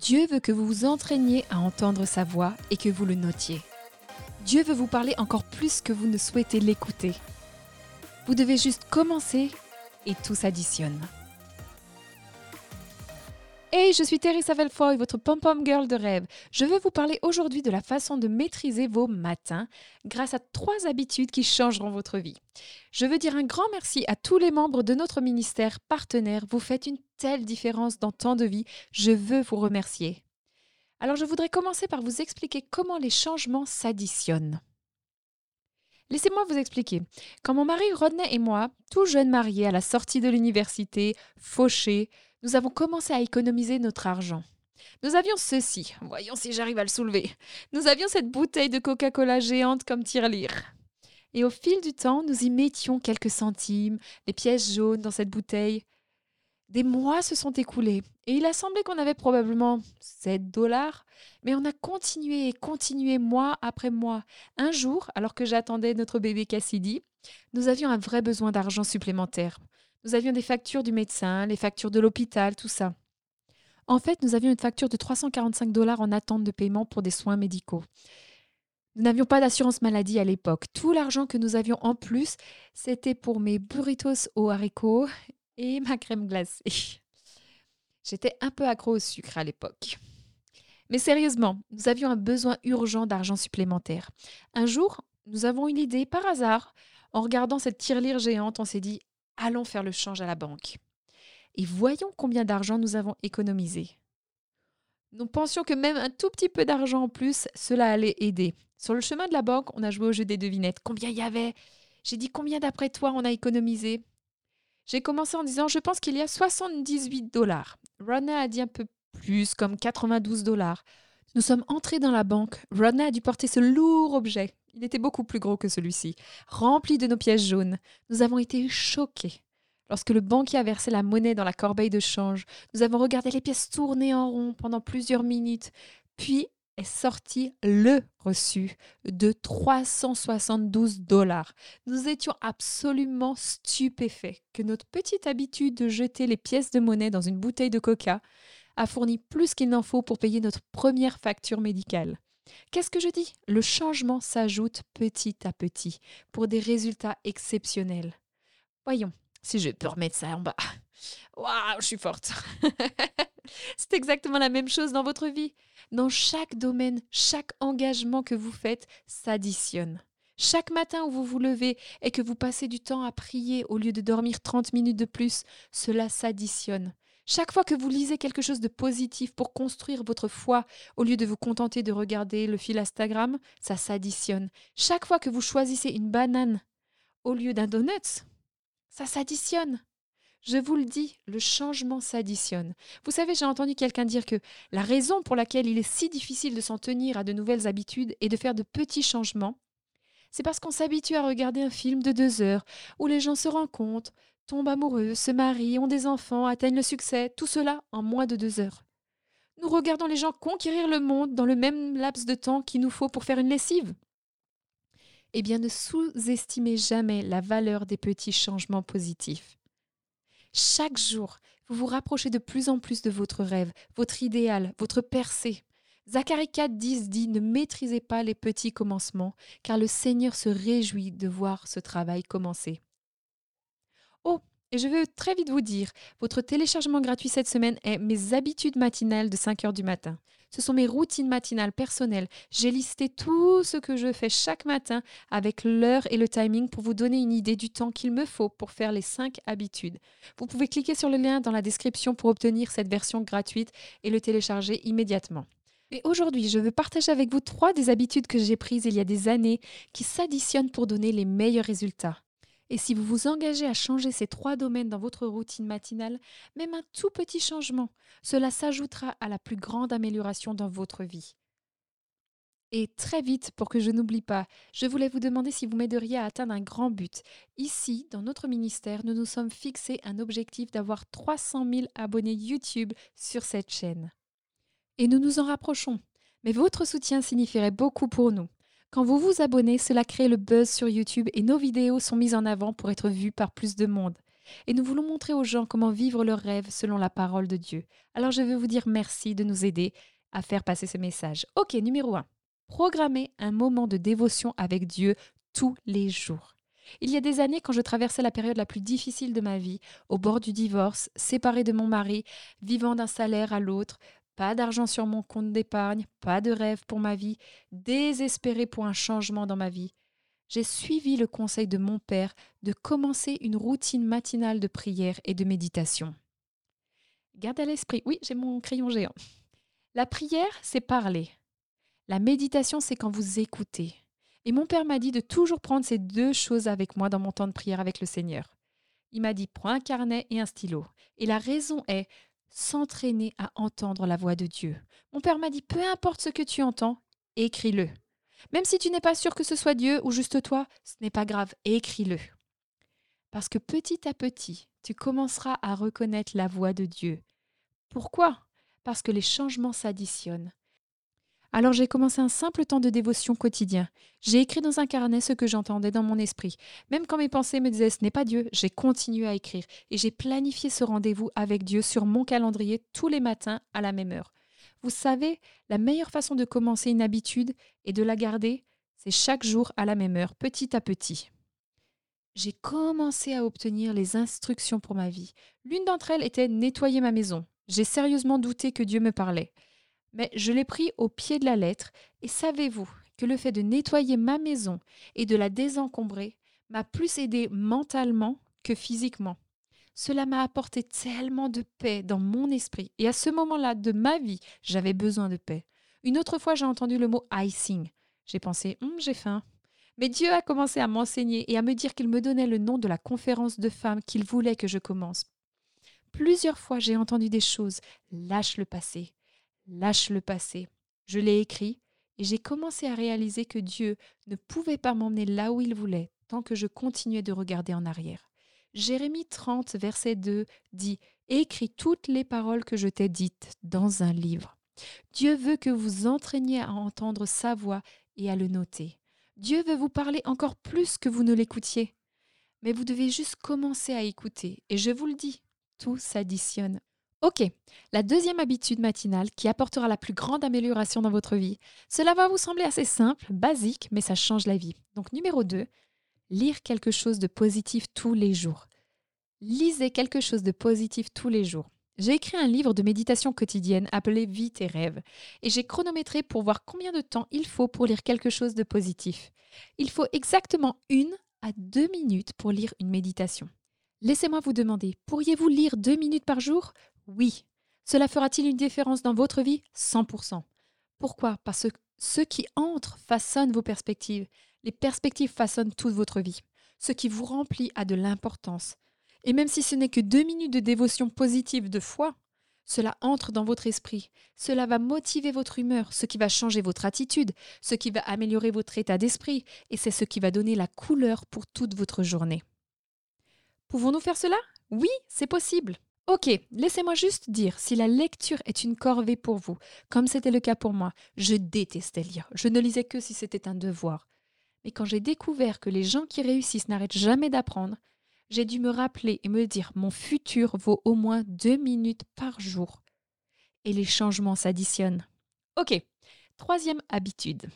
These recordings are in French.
Dieu veut que vous vous entraîniez à entendre sa voix et que vous le notiez. Dieu veut vous parler encore plus que vous ne souhaitez l'écouter. Vous devez juste commencer et tout s'additionne. Hey, je suis Teresa Velfoy, votre pom-pom girl de rêve. Je veux vous parler aujourd'hui de la façon de maîtriser vos matins grâce à trois habitudes qui changeront votre vie. Je veux dire un grand merci à tous les membres de notre ministère partenaire. Vous faites une telle différence dans tant de vies. Je veux vous remercier. Alors, je voudrais commencer par vous expliquer comment les changements s'additionnent. Laissez-moi vous expliquer. Quand mon mari Rodney et moi, tout jeunes mariés à la sortie de l'université, fauchés, nous avons commencé à économiser notre argent. Nous avions ceci, voyons si j'arrive à le soulever. Nous avions cette bouteille de Coca-Cola géante comme tirelire. Et au fil du temps, nous y mettions quelques centimes, les pièces jaunes dans cette bouteille. Des mois se sont écoulés et il a semblé qu'on avait probablement 7 dollars, mais on a continué et continué mois après mois. Un jour, alors que j'attendais notre bébé Cassidy, nous avions un vrai besoin d'argent supplémentaire. Nous avions des factures du médecin, les factures de l'hôpital, tout ça. En fait, nous avions une facture de 345 dollars en attente de paiement pour des soins médicaux. Nous n'avions pas d'assurance maladie à l'époque. Tout l'argent que nous avions en plus, c'était pour mes burritos aux haricots et ma crème glacée. J'étais un peu accro au sucre à l'époque. Mais sérieusement, nous avions un besoin urgent d'argent supplémentaire. Un jour, nous avons eu l'idée par hasard. En regardant cette tirelire géante, on s'est dit allons faire le change à la banque. Et voyons combien d'argent nous avons économisé. Nous pensions que même un tout petit peu d'argent en plus, cela allait aider. Sur le chemin de la banque, on a joué au jeu des devinettes. Combien il y avait? J'ai dit combien d'après toi on a économisé? J'ai commencé en disant je pense qu'il y a 78 dollars. Rodney a dit un peu plus, comme 92 dollars. Nous sommes entrés dans la banque. Rodney a dû porter ce lourd objet. Il était beaucoup plus gros que celui-ci, rempli de nos pièces jaunes. Nous avons été choqués. Lorsque le banquier a versé la monnaie dans la corbeille de change, nous avons regardé les pièces tourner en rond pendant plusieurs minutes. Puis est sorti le reçu de 372 dollars. Nous étions absolument stupéfaits que notre petite habitude de jeter les pièces de monnaie dans une bouteille de coca a fourni plus qu'il n'en faut pour payer notre première facture médicale. Qu'est-ce que je dis? Le changement s'ajoute petit à petit pour des résultats exceptionnels. Voyons, si je peux remettre ça en bas. Waouh, je suis forte. C'est exactement la même chose dans votre vie. Dans chaque domaine, chaque engagement que vous faites s'additionne. Chaque matin où vous vous levez et que vous passez du temps à prier au lieu de dormir 30 minutes de plus, cela s'additionne. Chaque fois que vous lisez quelque chose de positif pour construire votre foi, au lieu de vous contenter de regarder le fil Instagram, ça s'additionne. Chaque fois que vous choisissez une banane au lieu d'un donut, ça s'additionne. Je vous le dis, le changement s'additionne. Vous savez, j'ai entendu quelqu'un dire que la raison pour laquelle il est si difficile de s'en tenir à de nouvelles habitudes et de faire de petits changements, c'est parce qu'on s'habitue à regarder un film de deux heures où les gens se rencontrent, tombent amoureux, se marient, ont des enfants, atteignent le succès, tout cela en moins de deux heures. Nous regardons les gens conquérir le monde dans le même laps de temps qu'il nous faut pour faire une lessive. Eh bien, ne sous-estimez jamais la valeur des petits changements positifs. Chaque jour, vous vous rapprochez de plus en plus de votre rêve, votre idéal, votre percée. Zacharie 4, 10 dit Ne maîtrisez pas les petits commencements, car le Seigneur se réjouit de voir ce travail commencer. Oh, et je veux très vite vous dire, votre téléchargement gratuit cette semaine est mes habitudes matinales de 5 heures du matin. Ce sont mes routines matinales personnelles. J'ai listé tout ce que je fais chaque matin avec l'heure et le timing pour vous donner une idée du temps qu'il me faut pour faire les 5 habitudes. Vous pouvez cliquer sur le lien dans la description pour obtenir cette version gratuite et le télécharger immédiatement. Et aujourd'hui, je veux partager avec vous trois des habitudes que j'ai prises il y a des années qui s'additionnent pour donner les meilleurs résultats. Et si vous vous engagez à changer ces trois domaines dans votre routine matinale, même un tout petit changement, cela s'ajoutera à la plus grande amélioration dans votre vie. Et très vite, pour que je n'oublie pas, je voulais vous demander si vous m'aideriez à atteindre un grand but. Ici, dans notre ministère, nous nous sommes fixés un objectif d'avoir 300 000 abonnés YouTube sur cette chaîne. Et nous nous en rapprochons. Mais votre soutien signifierait beaucoup pour nous. Quand vous vous abonnez, cela crée le buzz sur YouTube et nos vidéos sont mises en avant pour être vues par plus de monde. Et nous voulons montrer aux gens comment vivre leurs rêves selon la parole de Dieu. Alors je veux vous dire merci de nous aider à faire passer ce message. Ok, numéro 1. Programmer un moment de dévotion avec Dieu tous les jours. Il y a des années, quand je traversais la période la plus difficile de ma vie, au bord du divorce, séparée de mon mari, vivant d'un salaire à l'autre, pas d'argent sur mon compte d'épargne, pas de rêve pour ma vie, désespérée pour un changement dans ma vie, j'ai suivi le conseil de mon père de commencer une routine matinale de prière et de méditation. Garde à l'esprit, oui, j'ai mon crayon géant. La prière, c'est parler. La méditation, c'est quand vous écoutez. Et mon père m'a dit de toujours prendre ces deux choses avec moi dans mon temps de prière avec le Seigneur. Il m'a dit prends un carnet et un stylo. Et la raison est s'entraîner à entendre la voix de Dieu. Mon père m'a dit peu importe ce que tu entends, écris-le. Même si tu n'es pas sûr que ce soit Dieu ou juste toi, ce n'est pas grave, écris-le. Parce que petit à petit, tu commenceras à reconnaître la voix de Dieu. Pourquoi? Parce que les changements s'additionnent. Alors j'ai commencé un simple temps de dévotion quotidien. J'ai écrit dans un carnet ce que j'entendais dans mon esprit. Même quand mes pensées me disaient ce n'est pas Dieu, j'ai continué à écrire et j'ai planifié ce rendez-vous avec Dieu sur mon calendrier tous les matins à la même heure. Vous savez, la meilleure façon de commencer une habitude et de la garder, c'est chaque jour à la même heure, petit à petit. J'ai commencé à obtenir les instructions pour ma vie. L'une d'entre elles était nettoyer ma maison. J'ai sérieusement douté que Dieu me parlait. Mais je l'ai pris au pied de la lettre, et savez-vous que le fait de nettoyer ma maison et de la désencombrer m'a plus aidé mentalement que physiquement. Cela m'a apporté tellement de paix dans mon esprit. Et à ce moment-là de ma vie, j'avais besoin de paix. Une autre fois, j'ai entendu le mot icing. J'ai pensé, hum, j'ai faim. Mais Dieu a commencé à m'enseigner et à me dire qu'il me donnait le nom de la conférence de femmes qu'il voulait que je commence. Plusieurs fois, j'ai entendu des choses. Lâche le passé. Lâche le passé. Je l'ai écrit et j'ai commencé à réaliser que Dieu ne pouvait pas m'emmener là où il voulait tant que je continuais de regarder en arrière. Jérémie 30, verset 2 dit Écris toutes les paroles que je t'ai dites dans un livre. Dieu veut que vous entraîniez à entendre sa voix et à le noter. Dieu veut vous parler encore plus que vous ne l'écoutiez. Mais vous devez juste commencer à écouter. Et je vous le dis, tout s'additionne. Ok, la deuxième habitude matinale qui apportera la plus grande amélioration dans votre vie. Cela va vous sembler assez simple, basique, mais ça change la vie. Donc numéro 2, lire quelque chose de positif tous les jours. Lisez quelque chose de positif tous les jours. J'ai écrit un livre de méditation quotidienne appelé Vie tes rêves et j'ai chronométré pour voir combien de temps il faut pour lire quelque chose de positif. Il faut exactement une à deux minutes pour lire une méditation. Laissez-moi vous demander, pourriez-vous lire deux minutes par jour? Oui. Cela fera-t-il une différence dans votre vie? 100%. Pourquoi? Parce que ce qui entre façonne vos perspectives les perspectives façonnent toute votre vie. Ce qui vous remplit a de l'importance. Et même si ce n'est que deux minutes de dévotion positive de foi, cela entre dans votre esprit. Cela va motiver votre humeur, ce qui va changer votre attitude, ce qui va améliorer votre état d'esprit, et c'est ce qui va donner la couleur pour toute votre journée. Pouvons-nous faire cela? Oui, c'est possible. Ok, laissez-moi juste dire, si la lecture est une corvée pour vous, comme c'était le cas pour moi, je détestais lire. Je ne lisais que si c'était un devoir. Mais quand j'ai découvert que les gens qui réussissent n'arrêtent jamais d'apprendre, j'ai dû me rappeler et me dire mon futur vaut au moins deux minutes par jour. Et les changements s'additionnent. Ok, troisième habitude.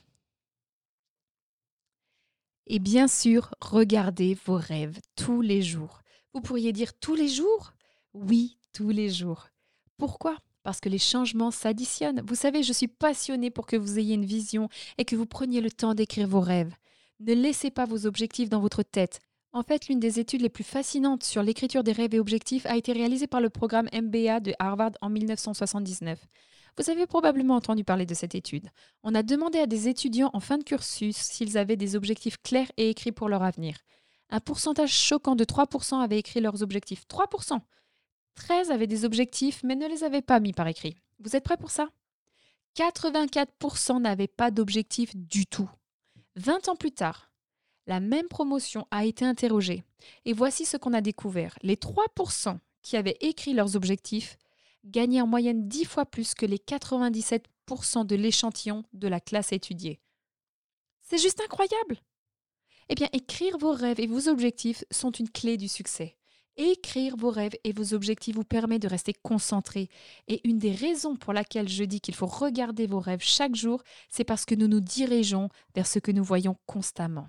Et bien sûr, regardez vos rêves tous les jours. Vous pourriez dire tous les jours? Oui, tous les jours. Pourquoi? Parce que les changements s'additionnent. Vous savez, je suis passionnée pour que vous ayez une vision et que vous preniez le temps d'écrire vos rêves. Ne laissez pas vos objectifs dans votre tête. En fait, l'une des études les plus fascinantes sur l'écriture des rêves et objectifs a été réalisée par le programme MBA de Harvard en 1979. Vous avez probablement entendu parler de cette étude. On a demandé à des étudiants en fin de cursus s'ils avaient des objectifs clairs et écrits pour leur avenir. Un pourcentage choquant de 3% avaient écrit leurs objectifs. 3% 13 avaient des objectifs mais ne les avaient pas mis par écrit. Vous êtes prêts pour ça? 84% n'avaient pas d'objectifs du tout. 20 ans plus tard, la même promotion a été interrogée. Et voici ce qu'on a découvert. Les 3% qui avaient écrit leurs objectifs gagnaient en moyenne 10 fois plus que les 97% de l'échantillon de la classe étudiée. C'est juste incroyable. Eh bien, écrire vos rêves et vos objectifs sont une clé du succès. Écrire vos rêves et vos objectifs vous permet de rester concentré. Et une des raisons pour laquelle je dis qu'il faut regarder vos rêves chaque jour, c'est parce que nous nous dirigeons vers ce que nous voyons constamment.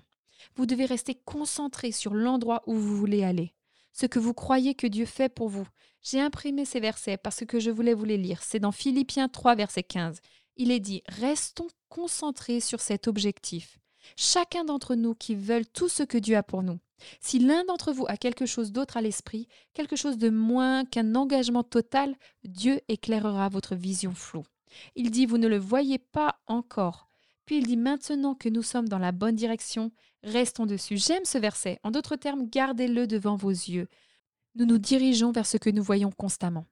Vous devez rester concentré sur l'endroit où vous voulez aller, ce que vous croyez que Dieu fait pour vous. J'ai imprimé ces versets parce que je voulais vous les lire. C'est dans Philippiens 3, verset 15. Il est dit Restons concentrés sur cet objectif. Chacun d'entre nous qui veulent tout ce que Dieu a pour nous. Si l'un d'entre vous a quelque chose d'autre à l'esprit, quelque chose de moins qu'un engagement total, Dieu éclairera votre vision floue. Il dit Vous ne le voyez pas encore. Puis il dit Maintenant que nous sommes dans la bonne direction, restons dessus. J'aime ce verset. En d'autres termes, gardez-le devant vos yeux. Nous nous dirigeons vers ce que nous voyons constamment.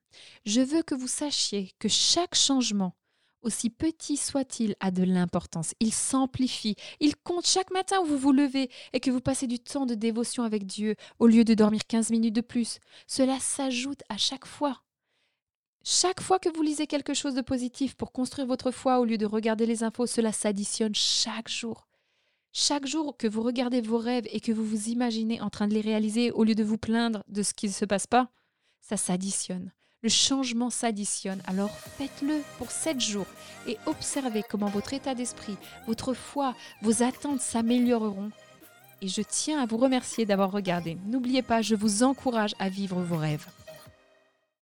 Je veux que vous sachiez que chaque changement, aussi petit soit-il, a de l'importance. Il s'amplifie. Il compte chaque matin où vous vous levez et que vous passez du temps de dévotion avec Dieu au lieu de dormir 15 minutes de plus. Cela s'ajoute à chaque fois. Chaque fois que vous lisez quelque chose de positif pour construire votre foi au lieu de regarder les infos, cela s'additionne chaque jour. Chaque jour que vous regardez vos rêves et que vous vous imaginez en train de les réaliser au lieu de vous plaindre de ce qui ne se passe pas, ça s'additionne. Le changement s'additionne, alors faites-le pour sept jours et observez comment votre état d'esprit, votre foi, vos attentes s'amélioreront. Et je tiens à vous remercier d'avoir regardé. N'oubliez pas, je vous encourage à vivre vos rêves.